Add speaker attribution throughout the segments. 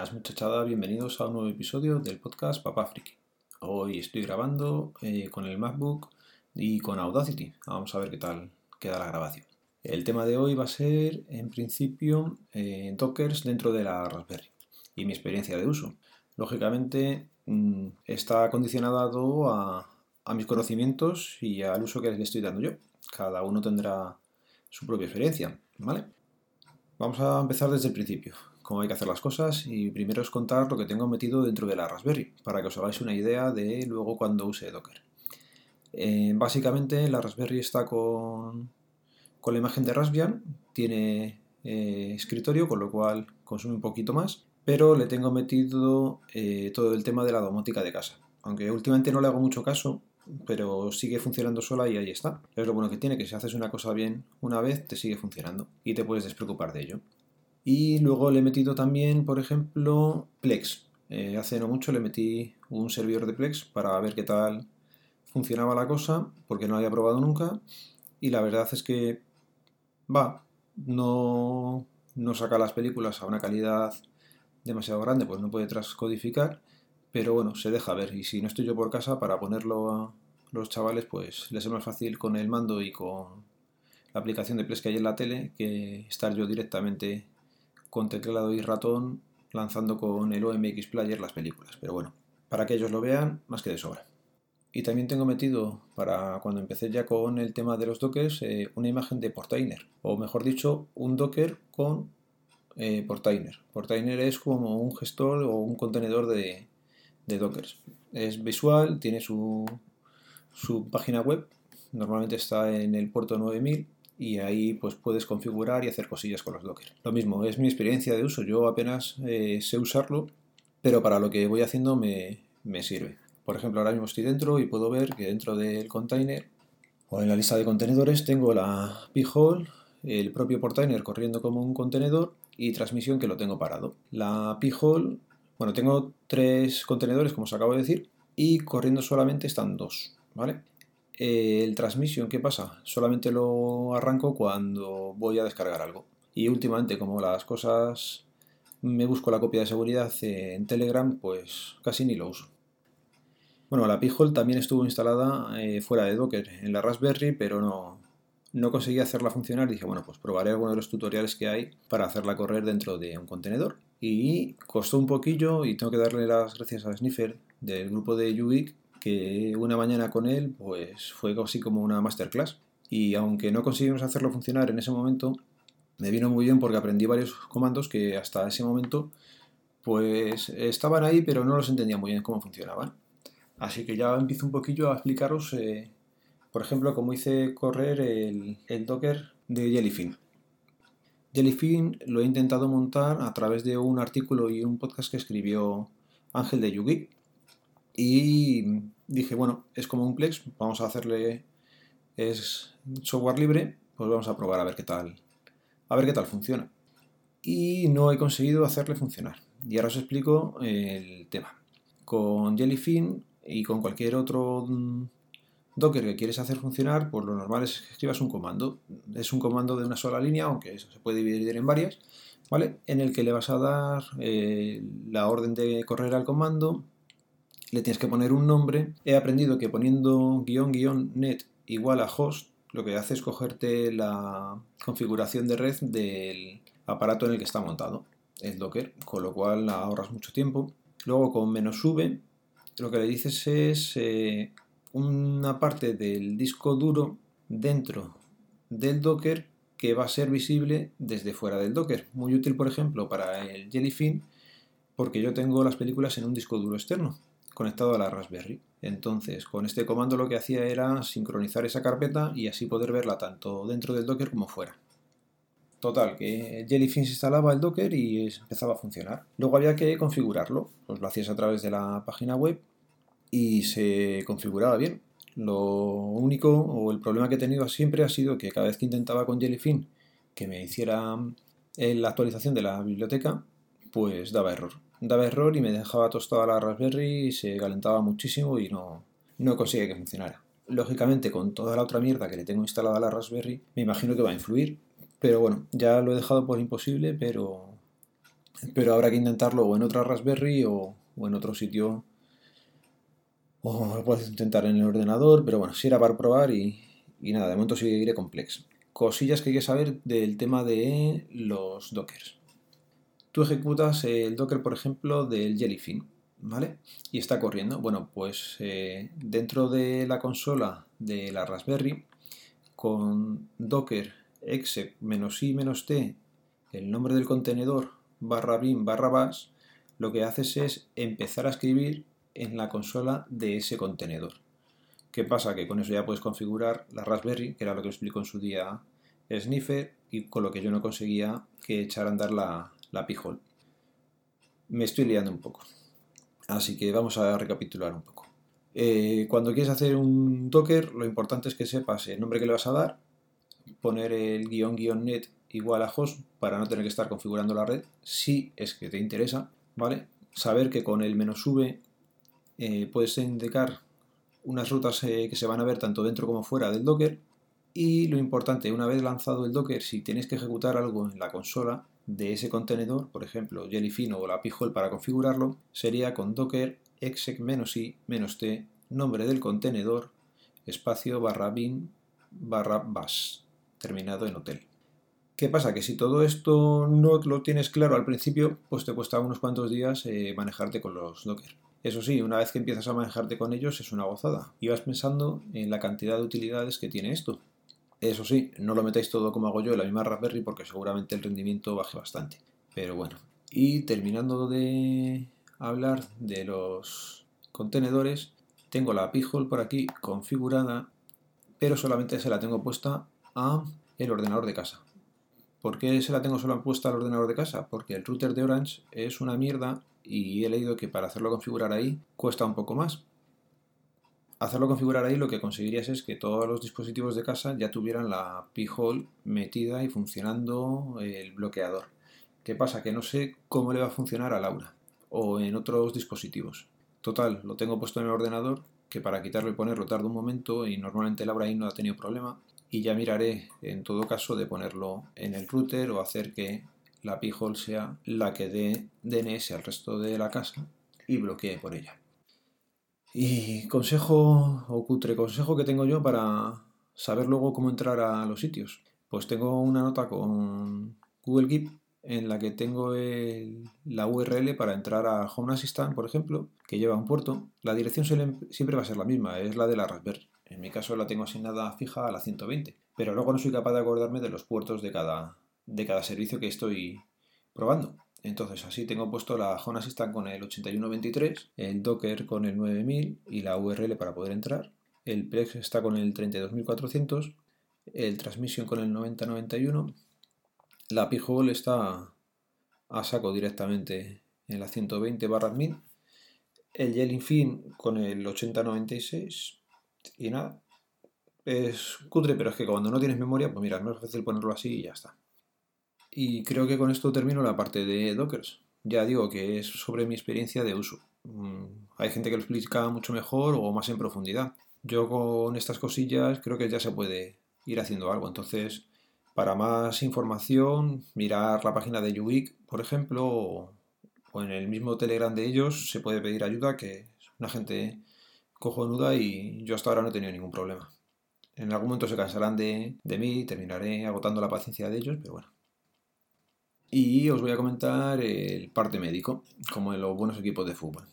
Speaker 1: Buenas muchachada, bienvenidos a un nuevo episodio del podcast Papá Friki. Hoy estoy grabando eh, con el MacBook y con Audacity. Vamos a ver qué tal queda la grabación. El tema de hoy va a ser, en principio, eh, Dockers dentro de la Raspberry y mi experiencia de uso. Lógicamente mm, está condicionado a, a mis conocimientos y al uso que le estoy dando yo. Cada uno tendrá su propia experiencia, ¿vale? Vamos a empezar desde el principio cómo hay que hacer las cosas y primero es contar lo que tengo metido dentro de la Raspberry para que os hagáis una idea de luego cuando use Docker. Eh, básicamente la Raspberry está con, con la imagen de Raspbian, tiene eh, escritorio con lo cual consume un poquito más, pero le tengo metido eh, todo el tema de la domótica de casa. Aunque últimamente no le hago mucho caso, pero sigue funcionando sola y ahí está. Es lo bueno que tiene, que si haces una cosa bien una vez, te sigue funcionando y te puedes despreocupar de ello. Y luego le he metido también, por ejemplo, Plex. Eh, hace no mucho le metí un servidor de Plex para ver qué tal funcionaba la cosa, porque no había probado nunca. Y la verdad es que va, no, no saca las películas a una calidad demasiado grande, pues no puede transcodificar, pero bueno, se deja ver. Y si no estoy yo por casa, para ponerlo a los chavales, pues les es más fácil con el mando y con la aplicación de Plex que hay en la tele que estar yo directamente con teclado y ratón lanzando con el OMX Player las películas. Pero bueno, para que ellos lo vean, más que de sobra. Y también tengo metido, para cuando empecé ya con el tema de los dockers, eh, una imagen de Portainer. O mejor dicho, un docker con eh, Portainer. Portainer es como un gestor o un contenedor de, de dockers. Es visual, tiene su, su página web. Normalmente está en el puerto 9000 y ahí pues puedes configurar y hacer cosillas con los Docker. Lo mismo, es mi experiencia de uso, yo apenas eh, sé usarlo, pero para lo que voy haciendo me, sirve. Por ejemplo, ahora mismo estoy dentro y puedo ver que dentro del container o en la lista de contenedores tengo la P-Hole, el propio Portainer corriendo como un contenedor y transmisión que lo tengo parado. La P-Hole, bueno, tengo tres contenedores como os acabo de decir y corriendo solamente están dos, ¿vale? El transmission, ¿qué pasa? Solamente lo arranco cuando voy a descargar algo. Y últimamente, como las cosas me busco la copia de seguridad en Telegram, pues casi ni lo uso. Bueno, la Pi-hole también estuvo instalada eh, fuera de Docker en la Raspberry, pero no, no conseguí hacerla funcionar. Dije, bueno, pues probaré alguno de los tutoriales que hay para hacerla correr dentro de un contenedor. Y costó un poquillo y tengo que darle las gracias a Sniffer del grupo de Ubik que una mañana con él pues fue así como una masterclass. Y aunque no conseguimos hacerlo funcionar en ese momento, me vino muy bien porque aprendí varios comandos que hasta ese momento pues estaban ahí pero no los entendía muy bien cómo funcionaban. Así que ya empiezo un poquillo a explicaros, eh, por ejemplo, cómo hice correr el, el Docker de Jellyfin. Jellyfin lo he intentado montar a través de un artículo y un podcast que escribió Ángel de Yugi, y dije, bueno, es como un Plex, vamos a hacerle, es software libre, pues vamos a probar a ver qué tal, a ver qué tal funciona. Y no he conseguido hacerle funcionar. Y ahora os explico el tema. Con Jellyfin y con cualquier otro Docker que quieres hacer funcionar, pues lo normal es que escribas un comando. Es un comando de una sola línea, aunque eso se puede dividir en varias, ¿vale? En el que le vas a dar eh, la orden de correr al comando, le tienes que poner un nombre. He aprendido que poniendo guion guion net igual a host, lo que hace es cogerte la configuración de red del aparato en el que está montado, el Docker, con lo cual ahorras mucho tiempo. Luego con menos v, lo que le dices es eh, una parte del disco duro dentro del Docker que va a ser visible desde fuera del Docker. Muy útil, por ejemplo, para el Jellyfin, porque yo tengo las películas en un disco duro externo conectado a la Raspberry. Entonces, con este comando lo que hacía era sincronizar esa carpeta y así poder verla tanto dentro del Docker como fuera. Total, que Jellyfin se instalaba el Docker y empezaba a funcionar. Luego había que configurarlo, pues lo hacías a través de la página web y se configuraba bien. Lo único o el problema que he tenido siempre ha sido que cada vez que intentaba con Jellyfin que me hiciera eh, la actualización de la biblioteca, pues daba error daba error y me dejaba tostada la Raspberry y se calentaba muchísimo y no, no conseguía que funcionara. Lógicamente, con toda la otra mierda que le tengo instalada a la Raspberry, me imagino que va a influir. Pero bueno, ya lo he dejado por imposible, pero pero habrá que intentarlo o en otra Raspberry o, en otro sitio. O lo puedes intentar en el ordenador, pero bueno, si era para probar y, y nada, de momento seguiré complex. Cosillas que hay que saber del tema de los dockers. Tú ejecutas el docker, por ejemplo, del Jellyfin, ¿vale? Y está corriendo. Bueno, pues eh, dentro de la consola de la Raspberry, con docker exec -i -t, el nombre del contenedor barra bin barra bash, lo que haces es empezar a escribir en la consola de ese contenedor. ¿Qué pasa? Que con eso ya puedes configurar la Raspberry, que era lo que explico en su día Sniffer, y con lo que yo no conseguía que echar a andar la, la Pijol. Me estoy liando un poco. Así que vamos a recapitular un poco. Eh, cuando quieres hacer un Docker, lo importante es que sepas el nombre que le vas a dar, poner el guion guion net igual a host para no tener que estar configurando la red, si es que te interesa, ¿vale? Saber que con el menos v eh, puedes indicar unas rutas eh, que se van a ver tanto dentro como fuera del Docker y lo importante, una vez lanzado el Docker, si tienes que ejecutar algo en la consola de ese contenedor, por ejemplo Jellyfin o la Pijol para configurarlo, sería con docker exec-i-t, nombre del contenedor, espacio barra bin barra bash, terminado en hotel. ¿Qué pasa? Que si todo esto no lo tienes claro al principio, pues te cuesta unos cuantos días eh, manejarte con los Docker. Eso sí, una vez que empiezas a manejarte con ellos es una gozada. Y vas pensando en la cantidad de utilidades que tiene esto. Eso sí, no lo metáis todo como hago yo en la misma Raspberry porque seguramente el rendimiento baje bastante. Pero bueno. Y terminando de hablar de los contenedores, tengo la P-Hole por aquí configurada, pero solamente se la tengo puesta a el ordenador de casa. ¿Por qué se la tengo solo puesta al ordenador de casa? Porque el router de Orange es una mierda y he leído que para hacerlo configurar ahí cuesta un poco más. Hacerlo configurar ahí lo que conseguirías es que todos los dispositivos de casa ya tuvieran la P-Hole metida y funcionando el bloqueador. ¿Qué pasa? Que no sé cómo le va a funcionar a Laura o en otros dispositivos. Total, lo tengo puesto en el ordenador que para quitarlo y ponerlo tarda un momento y normalmente Laura ahí no ha tenido problema y ya miraré en todo caso de ponerlo en el router o hacer que la P-Hole sea la que dé DNS al resto de la casa y bloquee por ella. Y consejo o cutre consejo que tengo yo para saber luego cómo entrar a los sitios. Pues tengo una nota con Google Keep en la que tengo la URL para entrar a Home Assistant, por ejemplo, que lleva un puerto. La dirección siempre va a ser la misma, es la de la Raspberry. En mi caso la tengo asignada fija a la 120, pero luego no soy capaz de acordarme de los puertos de cada, de cada servicio que estoy probando. Entonces así tengo puesto la Home Assistant con el 8123, el Docker con el 9000 y la URL para poder entrar. El Plex está con el 32400, el Transmission con el 9091, la P-Hole está a saco directamente en la 120 barra 1000, el Jellyfin con el 8096 y nada, es cutre, pero es que cuando no tienes memoria, pues mira, es más fácil ponerlo así y ya está. Y creo que con esto termino la parte de Dockers. Ya digo que es sobre mi experiencia de uso. Mm, hay gente que lo explica mucho mejor o más en profundidad. Yo con estas cosillas creo que ya se puede ir haciendo algo. Entonces, para más información, mirar la página de Ubic, por ejemplo, o, en el mismo Telegram de ellos se puede pedir ayuda, que es una gente cojonuda y yo hasta ahora no he tenido ningún problema. En algún momento se cansarán de, de mí y terminaré agotando la paciencia de ellos, pero bueno. Y os voy a comentar el parte médico, como en los buenos equipos de fútbol.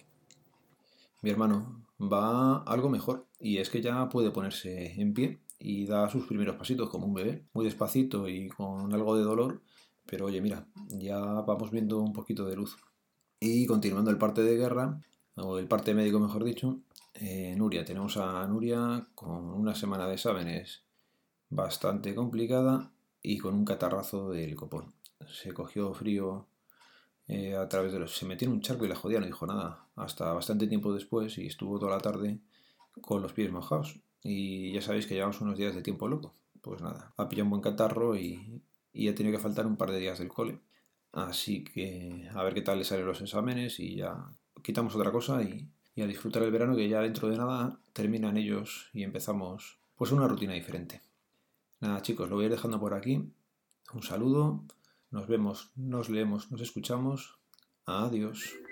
Speaker 1: Mi hermano va algo mejor y es que ya puede ponerse en pie y da sus primeros pasitos como un bebé, muy despacito y con algo de dolor, pero oye, mira, ya vamos viendo un poquito de luz. Y continuando el parte de guerra, o el parte médico mejor dicho, eh, Nuria. Tenemos a Nuria con una semana de exámenes bastante complicada y con un catarrazo del copón. Se cogió frío eh, a través de los... Se metió en un charco y la jodía no dijo nada. Hasta bastante tiempo después y estuvo toda la tarde con los pies mojados. Y ya sabéis que llevamos unos días de tiempo loco. Pues nada, ha pillado un buen catarro y, y ha tenido que faltar un par de días del cole. Así que a ver qué tal le salen los exámenes y ya quitamos otra cosa y, y a disfrutar el verano que ya dentro de nada terminan ellos y empezamos pues una rutina diferente. Nada chicos, lo voy a ir dejando por aquí. Un saludo Nos vemos, nos leemos, nos escuchamos. Adiós.